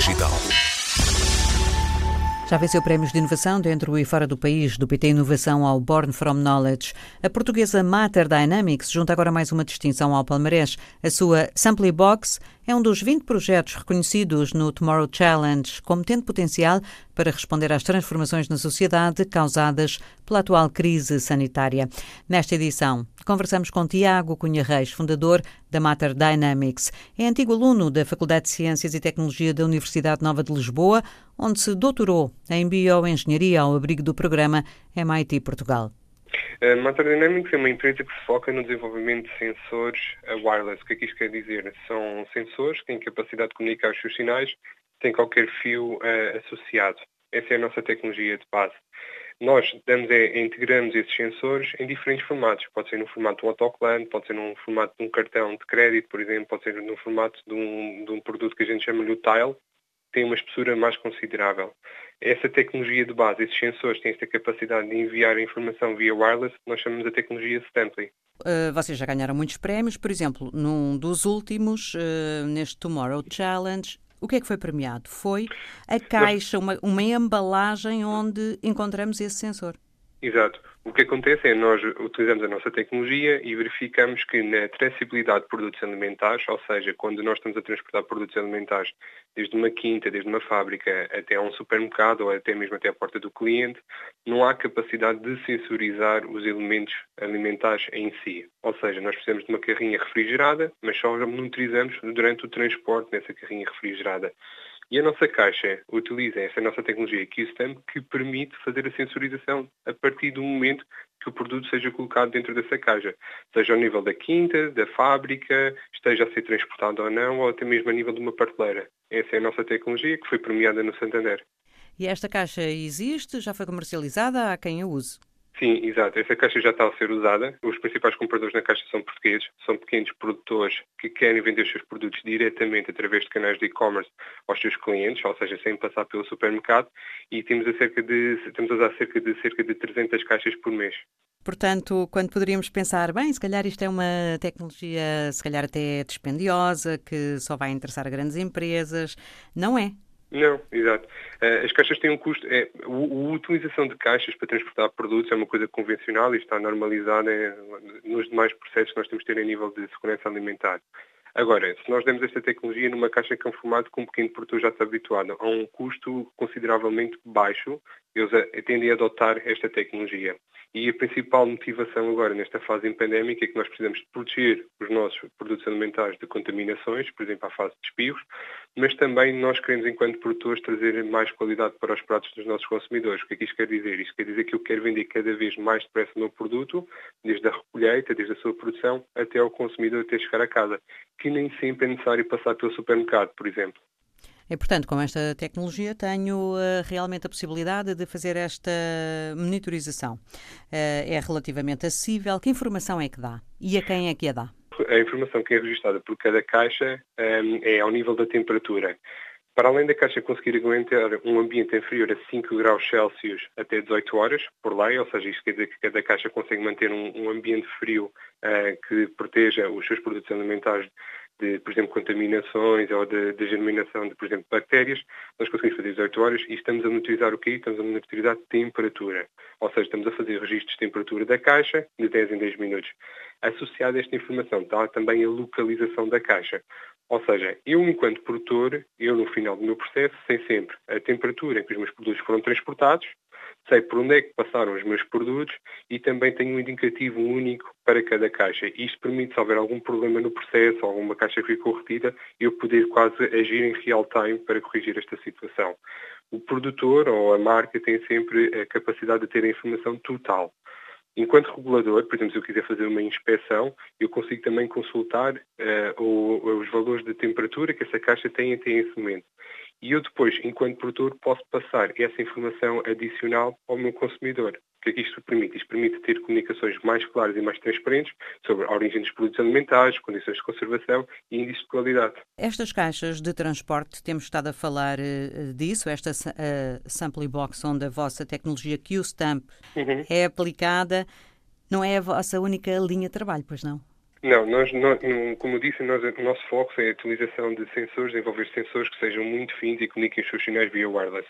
Digital. Já venceu prémios de inovação dentro e fora do país, do PT Inovação ao Born from Knowledge. A portuguesa Matter Dynamics junta agora mais uma distinção ao palmarés. A sua Sample Box é um dos 20 projetos reconhecidos no Tomorrow Challenge como tendo potencial para responder às transformações na sociedade causadas pela atual crise sanitária. Nesta edição, conversamos com Tiago Cunha Reis, fundador da Matter Dynamics. É antigo aluno da Faculdade de Ciências e Tecnologia da Universidade Nova de Lisboa, onde se doutorou em bioengenharia ao abrigo do programa MIT Portugal. A Matter Dynamics é uma empresa que se foca no desenvolvimento de sensores wireless. O que é que isto quer dizer? São sensores que têm capacidade de comunicar os seus sinais sem qualquer fio uh, associado. Essa é a nossa tecnologia de base. Nós damos é, integramos esses sensores em diferentes formatos. Pode ser no formato de um autocolante, pode ser no formato de um cartão de crédito, por exemplo, pode ser no formato de um, de um produto que a gente chama de tile, tem uma espessura mais considerável. Essa tecnologia de base, esses sensores têm esta capacidade de enviar a informação via wireless, nós chamamos a tecnologia Stamply. Uh, vocês já ganharam muitos prémios, por exemplo, num dos últimos, uh, neste Tomorrow Challenge, o que é que foi premiado? Foi a caixa, uma, uma embalagem onde encontramos esse sensor. Exato. O que acontece é nós utilizamos a nossa tecnologia e verificamos que na traçabilidade de produtos alimentares, ou seja, quando nós estamos a transportar produtos alimentares desde uma quinta, desde uma fábrica até a um supermercado ou até mesmo até a porta do cliente, não há capacidade de sensorizar os elementos alimentares em si. Ou seja, nós precisamos de uma carrinha refrigerada, mas só monitorizamos durante o transporte nessa carrinha refrigerada. E a nossa caixa utiliza essa nossa tecnologia QSTEM que permite fazer a sensorização a partir do momento que o produto seja colocado dentro dessa caixa, seja ao nível da quinta, da fábrica, esteja a ser transportado ou não, ou até mesmo a nível de uma prateleira. Essa é a nossa tecnologia que foi premiada no Santander. E esta caixa existe? Já foi comercializada? Há quem a use? Sim, exato. Essa caixa já está a ser usada. Os principais compradores na caixa são portugueses, são pequenos produtores que querem vender os seus produtos diretamente através de canais de e-commerce aos seus clientes, ou seja, sem passar pelo supermercado, e temos a, cerca de, temos a usar cerca de, cerca de 300 caixas por mês. Portanto, quando poderíamos pensar, bem, se calhar isto é uma tecnologia, se calhar até dispendiosa, que só vai interessar a grandes empresas, não é. Não, exato. Uh, as caixas têm um custo. É, a, utilização de caixas para transportar produtos é uma coisa convencional e está normalizada nos demais processos que nós temos de ter a nível de segurança alimentar. Agora, se nós demos esta tecnologia numa caixa que é um formato que um pequeno produtor já está habituado a um custo consideravelmente baixo, eles tendem a adotar esta tecnologia. E a principal motivação agora nesta fase pandémica é que nós precisamos proteger os nossos produtos alimentares de contaminações, por exemplo, à fase de espirros, mas também nós queremos, enquanto produtores, trazer mais qualidade para os pratos dos nossos consumidores. O que é que isto quer dizer? Isto quer dizer que eu quero vender cada vez mais depressa o meu produto, desde a recolheita, desde a sua produção, até ao consumidor até chegar a casa, que nem sempre é necessário passar pelo supermercado, por exemplo. E, portanto, com esta tecnologia tenho uh, realmente a possibilidade de fazer esta monitorização. Uh, é relativamente acessível. Que informação é que dá? E a quem é que a dá? A informação que é registrada por cada caixa um, ehm, é ao nível da temperatura. Para além da caixa conseguir aguentar um ambiente inferior a 5 graus Celsius até 18 horas, por lei, ou seja, isto quer dizer que cada caixa consegue manter um, um ambiente frio uh, que proteja os seus produtos alimentares de, por exemplo, contaminações ou de, de germinação de, por exemplo, bactérias, nós conseguimos fazer 18 horas e estamos a monitorizar o quê? Estamos a monitorizar temperatura. Ou seja, estamos a fazer registros de temperatura da caixa de 10 em 10 minutos. Associada a esta informação está também a localização da caixa. Ou seja, eu enquanto produtor, eu no final do meu processo sei sempre a temperatura em que os meus produtos foram transportados, sei por onde é que passaram os meus produtos e também tenho um indicativo único para cada caixa. Isto permite, se houver algum problema no processo, alguma caixa que ficou retida, eu poder quase agir em real time para corrigir esta situação. O produtor ou a marca tem sempre a capacidade de ter a informação total. Enquanto regulador, por exemplo, se eu quiser fazer uma inspeção, eu consigo também consultar uh, o, os valores de temperatura que essa caixa tem até esse momento. E eu depois, enquanto produtor, posso passar essa informação adicional ao meu consumidor. O que é que isto permite? Isto permite ter comunicações mais claras e mais transparentes sobre a origem dos produtos alimentares, condições de conservação e índices de qualidade. Estas caixas de transporte, temos estado a falar uh, disso, esta uh, Sample Box, onde a vossa tecnologia Q-Stamp uhum. é aplicada, não é a vossa única linha de trabalho, pois não? Não, nós, nós como disse, nós, o nosso foco é a utilização de sensores, desenvolver sensores que sejam muito finos e comuniquem os seus sinais via wireless.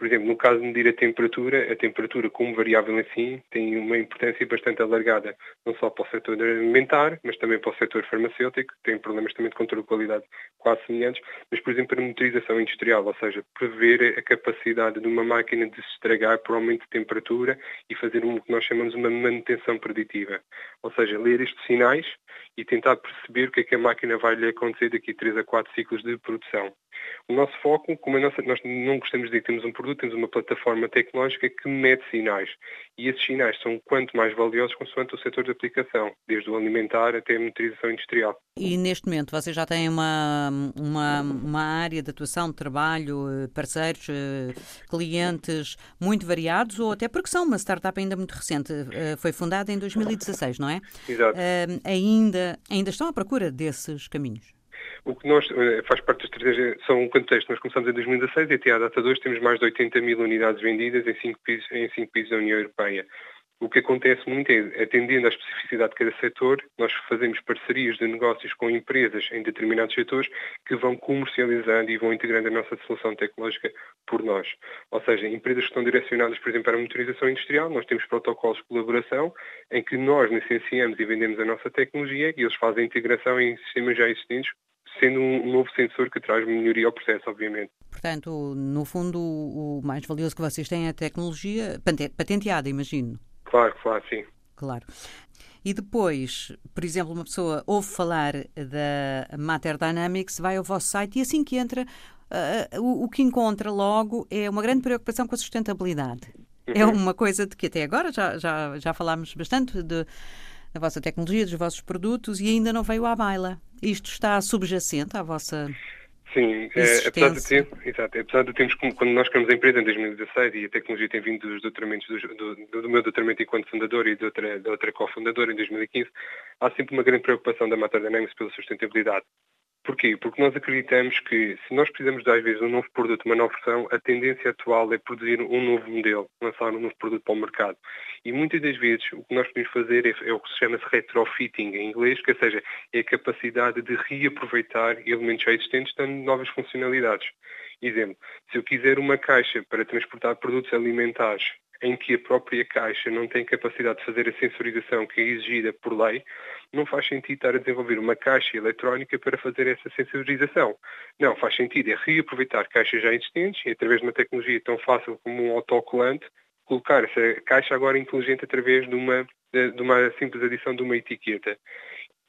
Por exemplo, no caso de medir a temperatura, a temperatura como variável em si tem uma importância bastante alargada, não só para o setor alimentar, mas também para o setor farmacêutico, tem problemas também de controle de qualidade quase semelhantes, mas, por exemplo, para a motorização industrial, ou seja, prever a capacidade de uma máquina de se estragar por aumento de temperatura e fazer o que nós chamamos uma manutenção preditiva. Ou seja, ler estes sinais e tentar perceber o que é que a máquina vai lhe acontecer daqui a 3 a 4 ciclos de produção. O nosso foco, como a nossa, nós não gostamos de dizer que temos um produto, temos uma plataforma tecnológica que mede sinais. E esses sinais são quanto mais valiosos consoante o setor de aplicação, desde o alimentar até a motorização industrial. E neste momento vocês já têm uma, uma, uma área de atuação, de trabalho, eh, parceiros, eh, clientes muito variados, ou até porque são uma startup ainda muito recente, eh, foi fundada em 2016, não é? Exato. ainda, ainda estão à procura desses caminhos? O que nós, eh, faz parte da estratégia, são um contexto. Nós começamos em 2016 e até à data de hoje temos mais de 80 mil unidades vendidas em cinco países, em cinco países da União Europeia. O que acontece muito é, atendendo à especificidade de cada setor, nós fazemos parcerias de negócios com empresas em determinados setores que vão comercializando e vão integrando a nossa solução tecnológica por nós. Ou seja, empresas que estão direcionadas, por exemplo, para a motorização industrial, nós temos protocolos de colaboração em que nós licenciamos e vendemos a nossa tecnologia e eles fazem a integração em sistemas já existentes sendo um novo sensor que traz melhoria ao processo, obviamente. Portanto, no fundo, o mais valioso que vocês têm é a tecnologia patenteada, imagino. Claro, claro, sim. Claro. E depois, por exemplo, uma pessoa ouve falar da Matter Dynamics, vai ao vosso site e assim que entra, uh, o, o, que encontra logo é uma grande preocupação com a sustentabilidade. É uhum. É uma coisa de que até agora já, já, já falámos bastante de, da vossa tecnologia, dos vossos produtos e ainda não veio à baila. Isto está subjacente à vossa Sim, é, apesar, de ter, exato, apesar de termos, quando nós criamos a empresa em 2016 e a tecnologia tem vindo dos doutoramentos, do, do, do meu doutoramento enquanto fundador e de outra, de outra cofundadora em 2015, há sempre uma grande preocupação da Matter Dynamics pela sustentabilidade. Porquê? Porque nós acreditamos que se nós precisamos de, às vezes, um novo produto, uma nova versão, a tendência atual é produzir um novo modelo, lançar um novo produto para o mercado. E muitas das vezes o que nós podemos fazer é, é o que se chama -se retrofitting em inglês, que ou seja, é a capacidade de reaproveitar elementos já existentes dando novas funcionalidades. Exemplo, se eu quiser uma caixa para transportar produtos alimentares em que a própria caixa não tem capacidade de fazer a sensorização que é exigida por lei, não faz sentido estar a desenvolver uma caixa eletrónica para fazer essa sensorização. Não, faz sentido é reaproveitar caixas já existentes e através de uma tecnologia tão fácil como um autocolante, colocar essa caixa agora inteligente através de uma, de uma simples adição de uma etiqueta.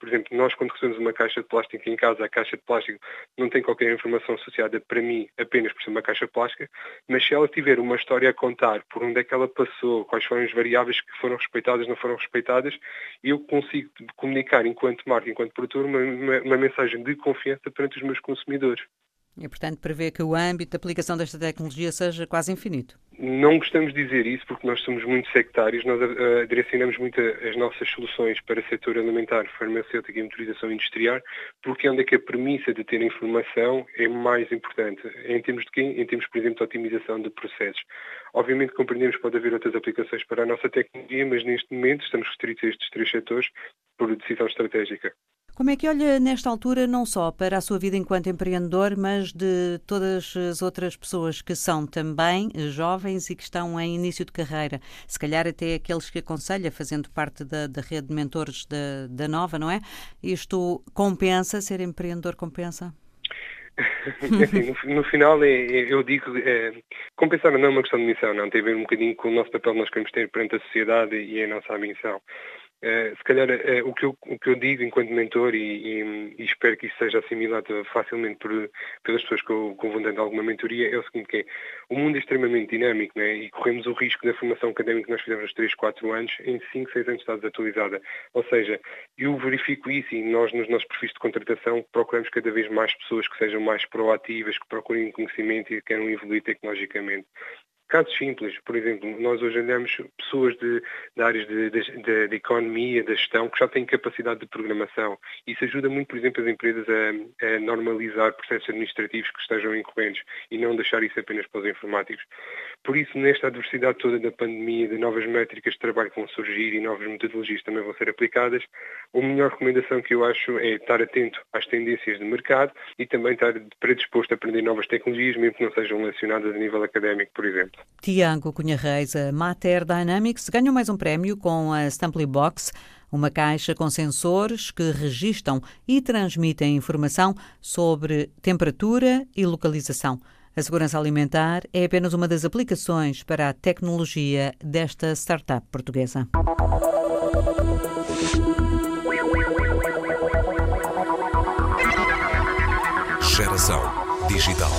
Por exemplo, nós quando recebemos uma caixa de plástico em casa, a caixa de plástico não tem qualquer informação associada para mim apenas por ser uma caixa plástica, mas se ela tiver uma história a contar, por onde é que ela passou, quais foram as variáveis que foram respeitadas, não foram respeitadas, eu consigo comunicar enquanto marca, enquanto produtor, uma, uma, uma mensagem de confiança perante os meus consumidores. E, portanto, prevê que o âmbito de aplicação desta tecnologia seja quase infinito. Não gostamos de dizer isso porque nós somos muito sectários, nós uh, direcionamos muito as nossas soluções para o setor alimentar, farmacêutico e motorização industrial, porque é onde é que a premissa de ter informação é mais importante. Em termos de quê? Em termos, por exemplo, de otimização de processos. Obviamente compreendemos que pode haver outras aplicações para a nossa tecnologia, mas neste momento estamos restritos a estes três setores por decisão estratégica. Como é que olha nesta altura não só para a sua vida enquanto empreendedor, mas de todas as outras pessoas que são também jovens e que estão em início de carreira? Se calhar até aqueles que aconselha, fazendo parte da, da rede de mentores da, da Nova, não é? Isto compensa? Ser empreendedor compensa? no, no, final, é, é, eu digo, é, compensar não é uma questão de missão, não. Tem a ver um bocadinho com o nosso papel que nós queremos ter perante a sociedade e a nossa missão. Uh, se calhar uh, o, que eu, o que eu digo enquanto mentor e, e, e espero que isso seja assimilado facilmente por, pelas pessoas que eu, que alguma mentoria é o seguinte que é, o mundo é extremamente dinâmico né, e corremos o risco da formação académica que nós fizemos nos 3, 4 anos em 5, 6 anos está desatualizada. Ou seja, eu verifico isso e nós nos nossos perfis de contratação procuramos cada vez mais pessoas que sejam mais proativas, que procurem conhecimento e que queiram evoluir tecnologicamente casos simples, por exemplo, nós hoje andamos pessoas de, de áreas de, de, de, economia, da gestão, que já têm capacidade de programação. Isso ajuda muito, por exemplo, as empresas a, a normalizar processos administrativos que estejam incorrentes e não deixar isso apenas para os informáticos. Por isso, nesta adversidade toda da pandemia, de novas métricas de trabalho que vão surgir e novas metodologias também vão ser aplicadas, a melhor recomendação que eu acho é estar atento às tendências de mercado e também estar predisposto a aprender novas tecnologias, mesmo que não sejam relacionadas a nível académico, por exemplo. Tiago Cunha Reis, a Mater Dynamics, ganhou mais um prémio com a Stamply Box, uma caixa com sensores que registam e transmitem informação sobre temperatura e localização. A segurança alimentar é apenas uma das aplicações para a tecnologia desta startup portuguesa. Geração Digital.